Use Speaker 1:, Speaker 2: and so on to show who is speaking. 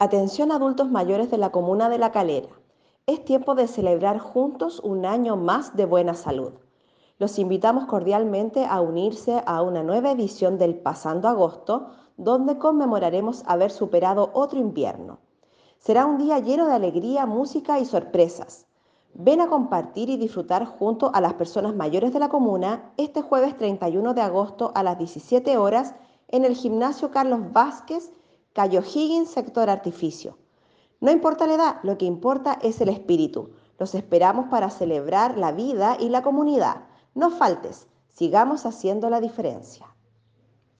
Speaker 1: Atención adultos mayores de la comuna de La Calera. Es tiempo de celebrar juntos un año más de buena salud. Los invitamos cordialmente a unirse a una nueva edición del Pasando Agosto, donde conmemoraremos haber superado otro invierno. Será un día lleno de alegría, música y sorpresas. Ven a compartir y disfrutar junto a las personas mayores de la comuna este jueves 31 de agosto a las 17 horas en el gimnasio Carlos Vázquez Cayo Higgins, sector artificio. No importa la edad, lo que importa es el espíritu. Los esperamos para celebrar la vida y la comunidad. No faltes, sigamos haciendo la diferencia.